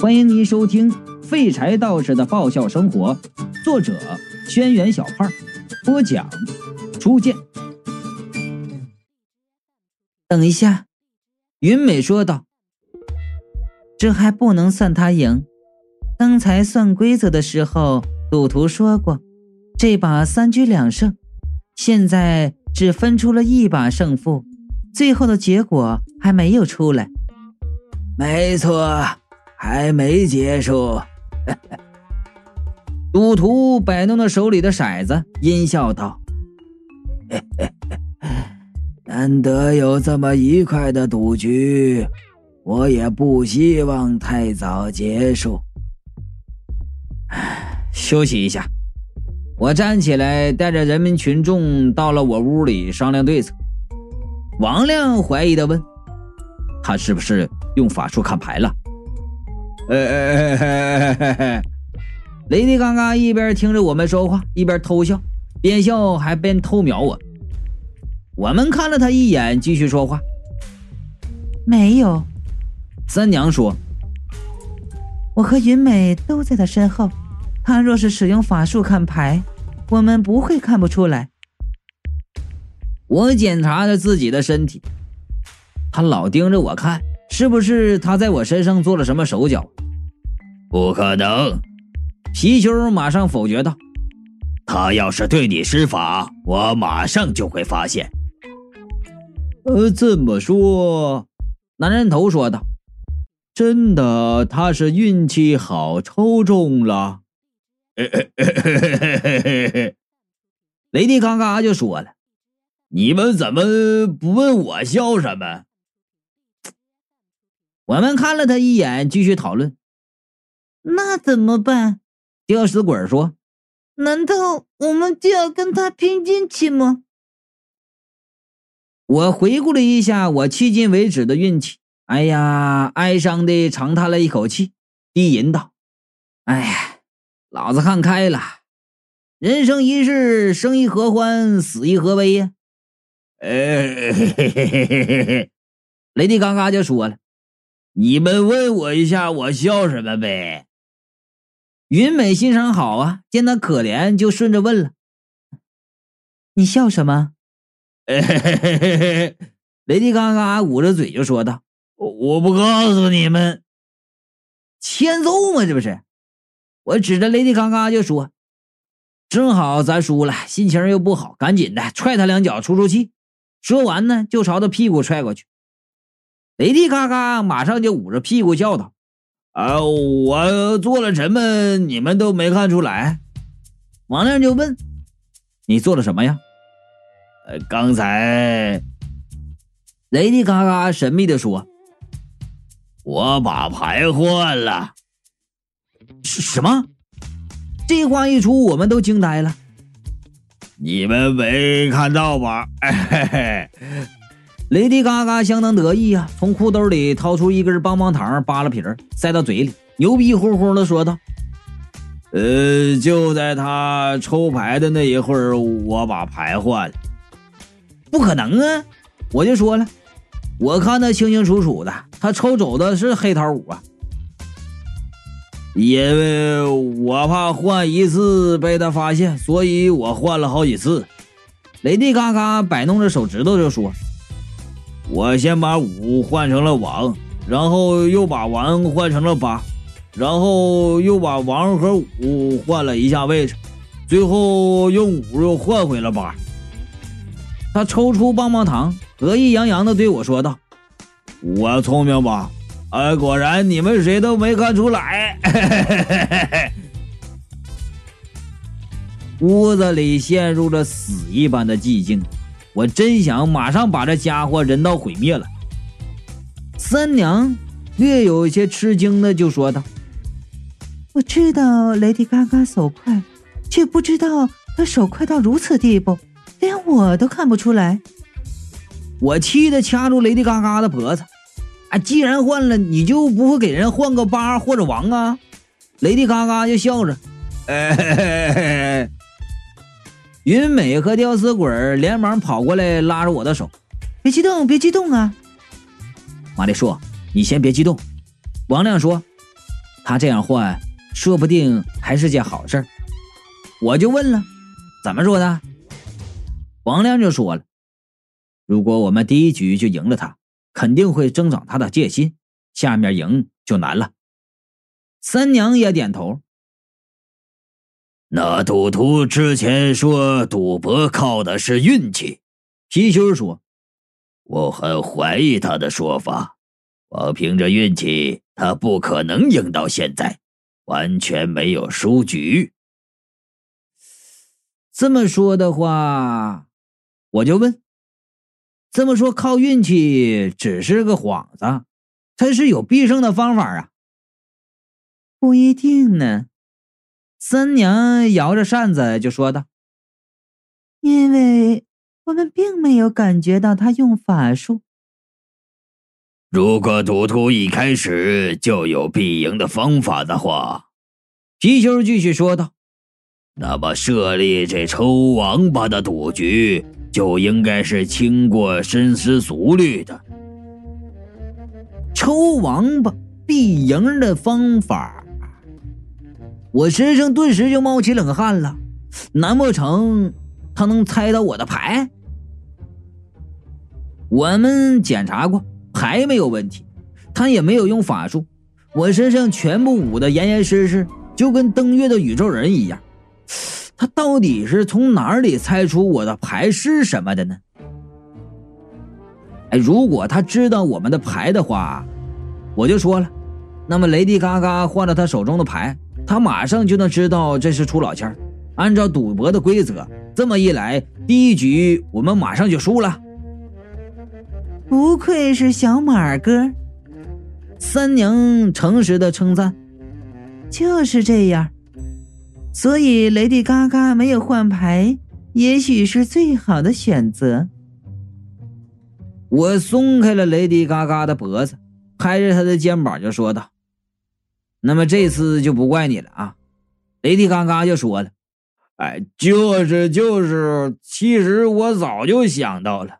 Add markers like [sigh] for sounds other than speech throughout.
欢迎您收听《废柴道士的爆笑生活》，作者：轩辕小胖，播讲：初见。等一下，云美说道：“这还不能算他赢。刚才算规则的时候，赌徒说过，这把三局两胜。现在只分出了一把胜负，最后的结果还没有出来。”没错。还没结束，[laughs] 赌徒摆弄着手里的骰子，阴笑道：“ [laughs] 难得有这么愉快的赌局，我也不希望太早结束。[sighs] 休息一下。”我站起来，带着人民群众到了我屋里商量对策。王亮怀疑的问：“他是不是用法术看牌了？”哎哎哎，雷迪刚刚一边听着我们说话，一边偷笑，边笑还边偷瞄我。我们看了他一眼，继续说话。没有，三娘说：“我和云美都在他身后，他若是使用法术看牌，我们不会看不出来。”我检查着自己的身体，他老盯着我看。是不是他在我身上做了什么手脚？不可能！皮球马上否决道：“他要是对你施法，我马上就会发现。”呃，这么说，男人头说道：“真的，他是运气好抽中了。[laughs] ”雷迪嘎嘎就说了：“你们怎么不问我笑什么？”我们看了他一眼，继续讨论。那怎么办？吊死鬼说：“难道我们就要跟他拼运气吗？”我回顾了一下我迄今为止的运气，哎呀，哀伤的长叹了一口气，低吟道：“哎呀，老子看开了，人生一世，生亦何欢，死亦何悲呀！”哎，[laughs] 雷迪嘎嘎就说了。你们问我一下，我笑什么呗？云美心肠好啊，见他可怜，就顺着问了：“你笑什么？” [laughs] 雷迪嘎嘎捂着嘴就说道：“我不告诉你们，欠揍吗？这不是？”我指着雷迪嘎嘎就说：“正好咱输了，心情又不好，赶紧的踹他两脚出出气。”说完呢，就朝他屁股踹过去。雷迪嘎嘎马上就捂着屁股叫道：“啊，我做了什么？你们都没看出来？”王亮就问：“你做了什么呀？”，刚才雷迪嘎嘎神秘的说：“我把牌换了。”什么？这话一出，我们都惊呆了。你们没看到吧？嘿嘿。雷迪嘎嘎相当得意啊，从裤兜里掏出一根棒棒糖，扒了皮儿塞到嘴里，牛逼哄哄的说道：“呃，就在他抽牌的那一会儿，我把牌换了。不可能啊！我就说了，我看得清清楚楚的，他抽走的是黑桃五啊。因为我怕换一次被他发现，所以我换了好几次。”雷迪嘎嘎摆弄着手指头就说。我先把五换成了王，然后又把王换成了八，然后又把王和五换了一下位置，最后用五又换回了八。他抽出棒棒糖，得意洋洋地对我说道：“我聪明吧？哎，果然你们谁都没看出来。[laughs] ”屋子里陷入了死一般的寂静。我真想马上把这家伙人道毁灭了。三娘略有些吃惊的就说道：“我知道雷迪嘎嘎手快，却不知道他手快到如此地步，连我都看不出来。”我气得掐住雷迪嘎嘎的脖子：“啊，既然换了，你就不会给人换个八或者王啊？”雷迪嘎嘎就笑着：“哎。”云美和吊死鬼连忙跑过来拉着我的手：“别激动，别激动啊！”马丽说：“你先别激动。”王亮说：“他这样换，说不定还是件好事我就问了，怎么说的？王亮就说了，如果我们第一局就赢了他，肯定会增长他的戒心，下面赢就难了。三娘也点头。那赌徒之前说赌博靠的是运气，貔貅说：“我很怀疑他的说法。光凭着运气，他不可能赢到现在，完全没有输局。这么说的话，我就问：这么说靠运气只是个幌子，他是有必胜的方法啊？不一定呢。”三娘摇着扇子就说道：“因为我们并没有感觉到他用法术。如果赌徒一开始就有必赢的方法的话，皮球继续说道，那么设立这抽王八的赌局就应该是经过深思熟虑的。抽王八必赢的方法。”我身上顿时就冒起冷汗了，难不成他能猜到我的牌？我们检查过，牌没有问题，他也没有用法术，我身上全部捂得严严实实，就跟登月的宇宙人一样。他到底是从哪里猜出我的牌是什么的呢？哎，如果他知道我们的牌的话，我就说了，那么雷迪嘎嘎换了他手中的牌。他马上就能知道这是出老千按照赌博的规则，这么一来，第一局我们马上就输了。不愧是小马哥，三娘诚实的称赞。就是这样，所以雷迪嘎嘎没有换牌，也许是最好的选择。我松开了雷迪嘎嘎的脖子，拍着他的肩膀就说道。那么这次就不怪你了啊！雷迪嘎嘎就说了：“哎，就是就是，其实我早就想到了。”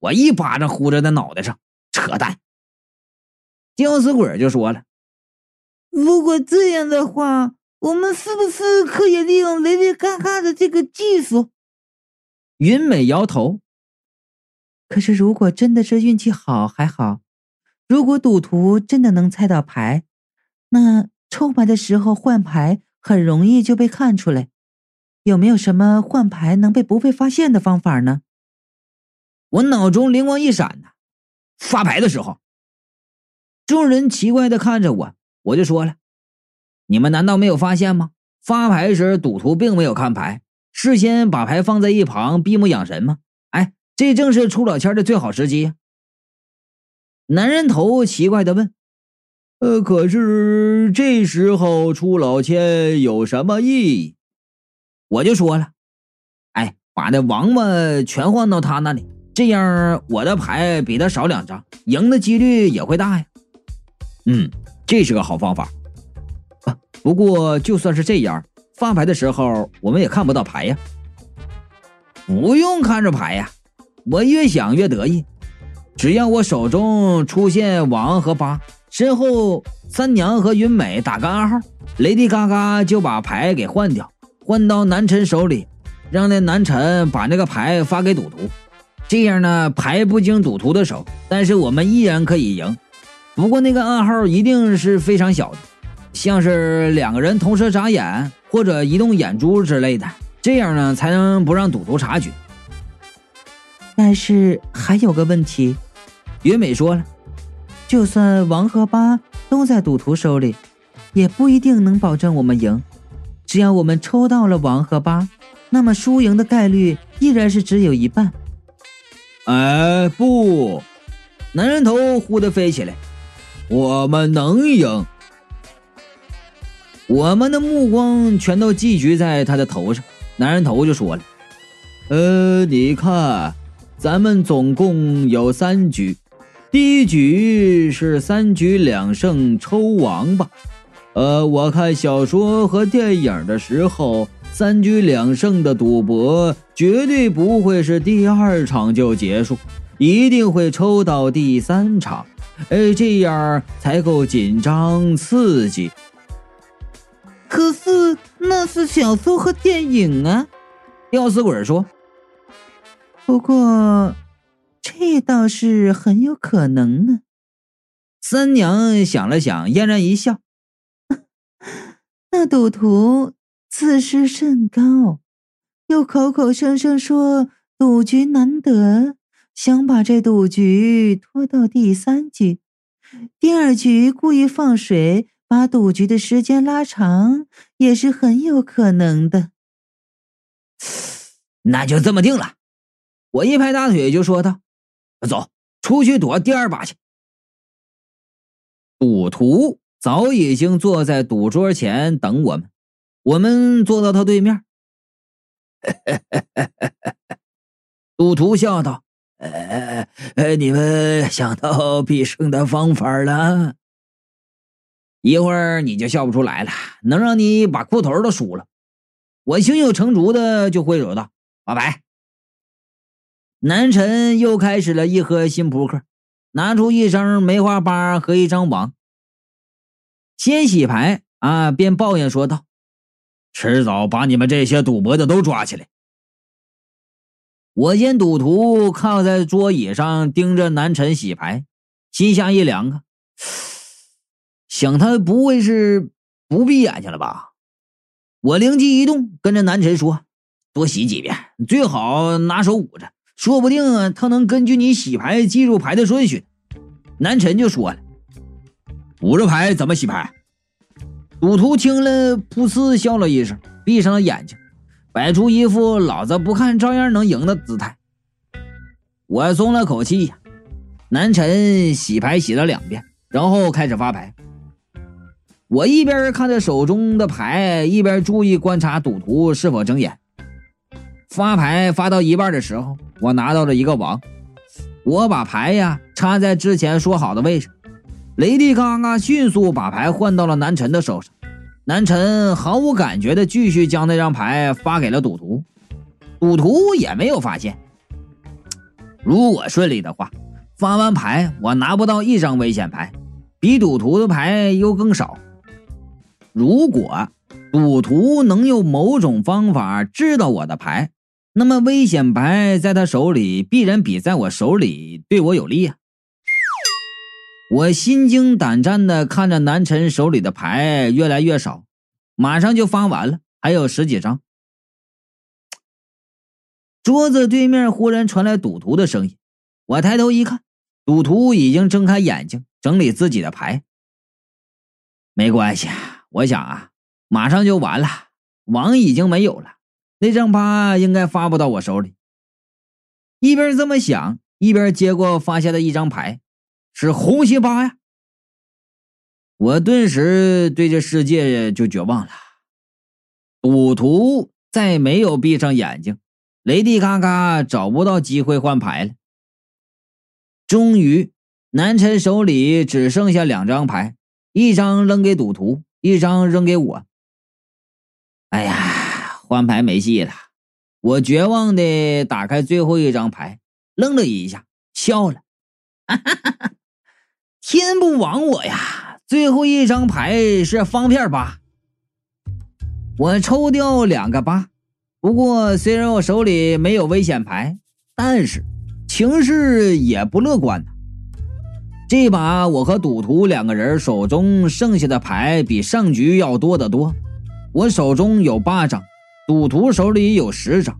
我一巴掌呼在他脑袋上，扯淡。吊死鬼就说了：“如果这样的话，我们是不是可以利用雷迪嘎嘎的这个技术？”云美摇头。可是如果真的是运气好还好，如果赌徒真的能猜到牌。那抽牌的时候换牌很容易就被看出来，有没有什么换牌能被不被发现的方法呢？我脑中灵光一闪呐，发牌的时候，众人奇怪的看着我，我就说了：“你们难道没有发现吗？发牌时赌徒并没有看牌，事先把牌放在一旁闭目养神吗？哎，这正是出老千的最好时机！”男人头奇怪的问。呃，可是这时候出老千有什么意义？我就说了，哎，把那王八全换到他那里，这样我的牌比他少两张，赢的几率也会大呀。嗯，这是个好方法。啊，不过就算是这样，发牌的时候我们也看不到牌呀。不用看着牌呀，我越想越得意，只要我手中出现王和八。身后，三娘和云美打个暗号，雷迪嘎嘎就把牌给换掉，换到南辰手里，让那南辰把那个牌发给赌徒。这样呢，牌不经赌徒的手，但是我们依然可以赢。不过那个暗号一定是非常小的，像是两个人同时眨眼或者移动眼珠之类的，这样呢才能不让赌徒察觉。但是还有个问题，云美说了。就算王和八都在赌徒手里，也不一定能保证我们赢。只要我们抽到了王和八，那么输赢的概率依然是只有一半。哎，不！男人头忽的飞起来，我们能赢！我们的目光全都聚集在他的头上。男人头就说了：“呃，你看，咱们总共有三局。”第一局是三局两胜抽王八，呃，我看小说和电影的时候，三局两胜的赌博绝对不会是第二场就结束，一定会抽到第三场，哎，这样才够紧张刺激，可是那是小说和电影啊。吊死鬼说：“不过这倒是很有可能呢。”三娘想了想，嫣然一笑：“那赌徒自视甚高，又口口声声说赌局难得，想把这赌局拖到第三局。第二局故意放水，把赌局的时间拉长，也是很有可能的。[sighs] ”那就这么定了，我一拍大腿就说道：“走，出去躲第二把去。”赌徒早已经坐在赌桌前等我们，我们坐到他对面。[laughs] 赌徒笑道：“呃，你们想到必胜的方法了？一会儿你就笑不出来了，能让你把裤头都输了。”我胸有成竹的就挥手道。发牌，南辰又开始了一盒新扑克，拿出一张梅花八和一张王。先洗牌啊，便抱怨说道：“迟早把你们这些赌博的都抓起来。”我见赌徒靠在桌椅上盯着南辰洗牌，心下一凉啊，想他不会是不闭眼睛了吧？我灵机一动，跟着南辰说。多洗几遍，最好拿手捂着，说不定啊他能根据你洗牌记住牌的顺序。南辰就说了：“捂着牌怎么洗牌？”赌徒听了，噗呲笑了一声，闭上了眼睛，摆出一副老子不看照样能赢的姿态。我松了口气呀。南辰洗牌洗了两遍，然后开始发牌。我一边看着手中的牌，一边注意观察赌徒是否睁眼。发牌发到一半的时候，我拿到了一个王，我把牌呀插在之前说好的位置。雷迪嘎嘎迅速把牌换到了南辰的手上，南辰毫无感觉的继续将那张牌发给了赌徒，赌徒也没有发现。如果顺利的话，发完牌我拿不到一张危险牌，比赌徒的牌又更少。如果赌徒能用某种方法知道我的牌，那么危险牌在他手里必然比在我手里对我有利啊！我心惊胆战的看着南辰手里的牌越来越少，马上就发完了，还有十几张。桌子对面忽然传来赌徒的声音，我抬头一看，赌徒已经睁开眼睛整理自己的牌。没关系，我想啊，马上就完了，王已经没有了。那张八应该发不到我手里。一边这么想，一边接过发下的一张牌，是红心八呀。我顿时对这世界就绝望了。赌徒再没有闭上眼睛，雷迪嘎嘎找不到机会换牌了。终于，南辰手里只剩下两张牌，一张扔给赌徒，一张扔给我。哎呀！换牌没戏了，我绝望的打开最后一张牌，愣了一下，笑了。[laughs] 天不亡我呀！最后一张牌是方片八，我抽掉两个八。不过虽然我手里没有危险牌，但是情势也不乐观呐。这把我和赌徒两个人手中剩下的牌比上局要多得多，我手中有八张。赌徒手里有十张，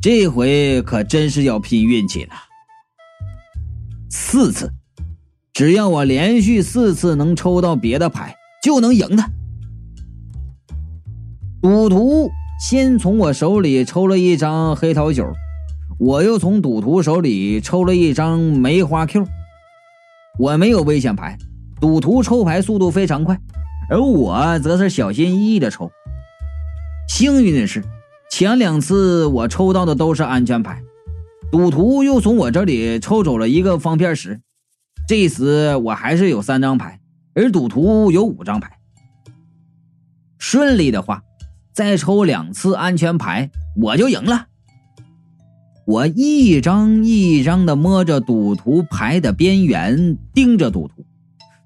这回可真是要拼运气了。四次，只要我连续四次能抽到别的牌，就能赢他。赌徒先从我手里抽了一张黑桃九，我又从赌徒手里抽了一张梅花 Q。我没有危险牌，赌徒抽牌速度非常快，而我则是小心翼翼的抽。幸运的是，前两次我抽到的都是安全牌，赌徒又从我这里抽走了一个方片十，这次我还是有三张牌，而赌徒有五张牌。顺利的话，再抽两次安全牌，我就赢了。我一张一张的摸着赌徒牌的边缘，盯着赌徒，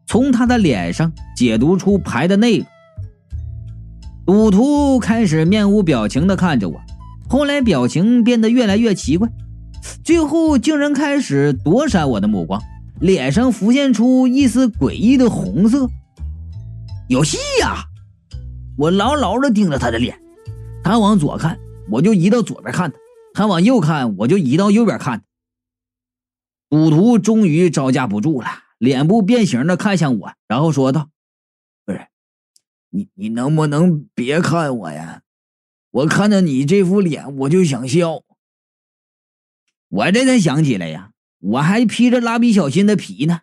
从他的脸上解读出牌的内容。赌徒开始面无表情的看着我，后来表情变得越来越奇怪，最后竟然开始躲闪我的目光，脸上浮现出一丝诡异的红色。有戏呀！我牢牢的盯着他的脸，他往左看，我就移到左边看他；他往右看，我就移到右边看。赌徒终于招架不住了，脸部变形的看向我，然后说道：“，你你能不能别看我呀？我看到你这副脸，我就想笑。我这才想起来呀，我还披着蜡笔小新的皮呢。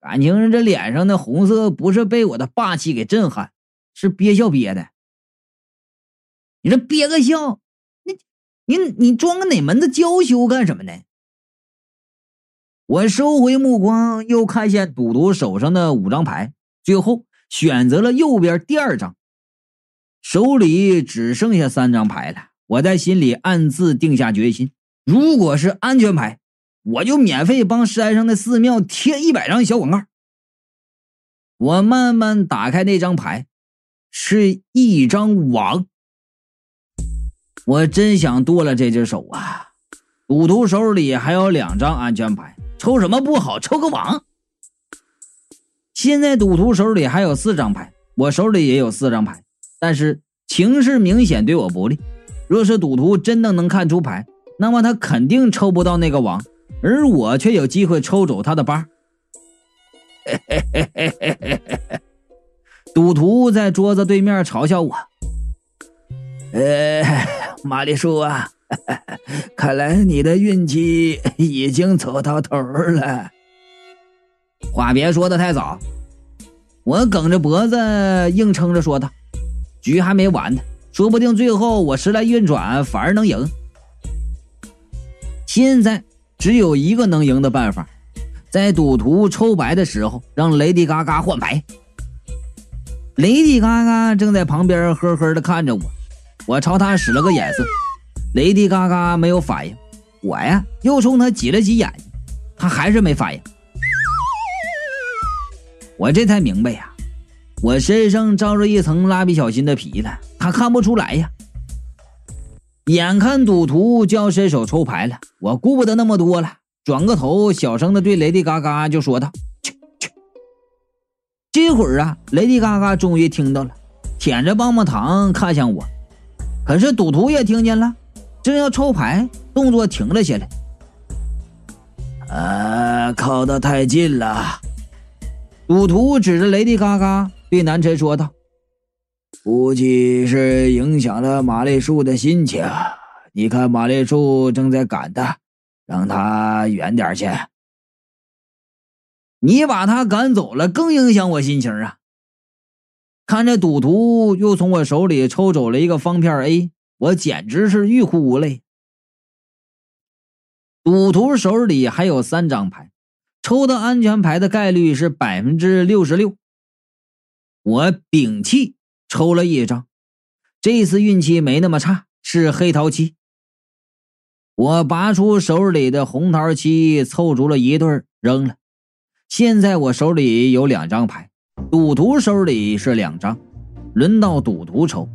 感情这脸上的红色不是被我的霸气给震撼，是憋笑憋的。你这憋个笑，你你你装个哪门子娇羞干什么呢？”我收回目光，又看见赌徒手上的五张牌，最后选择了右边第二张。手里只剩下三张牌了，我在心里暗自定下决心：如果是安全牌，我就免费帮山上的寺庙贴一百张小广告。我慢慢打开那张牌，是一张王。我真想剁了这只手啊！赌徒手里还有两张安全牌。抽什么不好，抽个王。现在赌徒手里还有四张牌，我手里也有四张牌，但是情势明显对我不利。若是赌徒真的能看出牌，那么他肯定抽不到那个王，而我却有机会抽走他的八。[laughs] 赌徒在桌子对面嘲笑我：“呃，玛丽叔啊。[laughs] ”看来你的运气已经走到头了。话别说的太早，我梗着脖子硬撑着说他：“局还没完呢，说不定最后我时来运转反而能赢。现在只有一个能赢的办法，在赌徒抽牌的时候让雷迪嘎嘎换牌。雷迪嘎嘎正在旁边呵呵的看着我，我朝他使了个眼色。”雷迪嘎嘎没有反应，我呀又冲他挤了挤眼睛，他还是没反应。我这才明白呀，我身上罩着一层蜡笔小新的皮了，他看不出来呀。眼看赌徒就要伸手抽牌了，我顾不得那么多了，转个头，小声的对雷迪嘎嘎就说道：“去去。”这会儿啊，雷迪嘎嘎终于听到了，舔着棒棒糖看向我，可是赌徒也听见了。正要抽牌，动作停了下来。啊，靠得太近了！赌徒指着雷迪嘎嘎对南辰说道：“估计是影响了马丽树的心情。你看，马丽树正在赶他，让他远点去。你把他赶走了，更影响我心情啊！”看着赌徒又从我手里抽走了一个方片 A。我简直是欲哭无泪。赌徒手里还有三张牌，抽到安全牌的概率是百分之六十六。我屏气抽了一张，这次运气没那么差，是黑桃七。我拔出手里的红桃七，凑足了一对扔了。现在我手里有两张牌，赌徒手里是两张，轮到赌徒抽。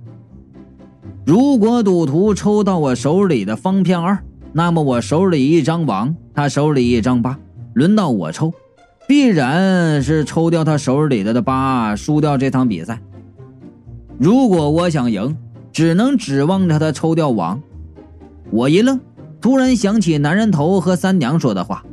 如果赌徒抽到我手里的方片二，那么我手里一张王，他手里一张八，轮到我抽，必然是抽掉他手里的的八，输掉这场比赛。如果我想赢，只能指望着他抽掉王。我一愣，突然想起男人头和三娘说的话：“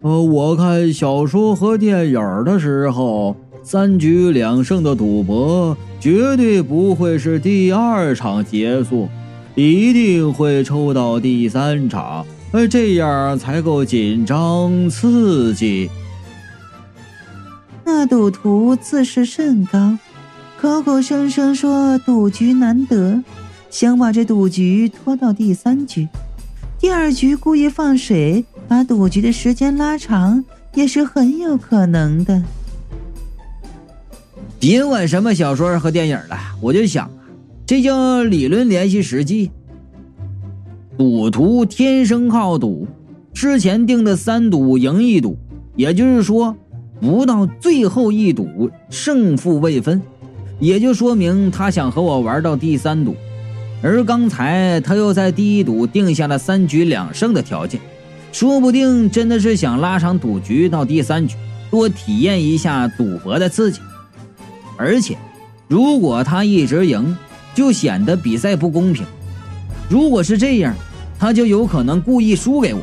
呃，我看小说和电影的时候。”三局两胜的赌博绝对不会是第二场结束，一定会抽到第三场，呃，这样才够紧张刺激。那赌徒自视甚高，口口声声说赌局难得，想把这赌局拖到第三局，第二局故意放水，把赌局的时间拉长，也是很有可能的。别管什么小说和电影了，我就想啊，这叫理论联系实际。赌徒天生好赌，之前定的三赌赢一赌，也就是说，不到最后一赌胜负未分，也就说明他想和我玩到第三赌。而刚才他又在第一赌定下了三局两胜的条件，说不定真的是想拉长赌局到第三局，多体验一下赌博的刺激。而且，如果他一直赢，就显得比赛不公平。如果是这样，他就有可能故意输给我。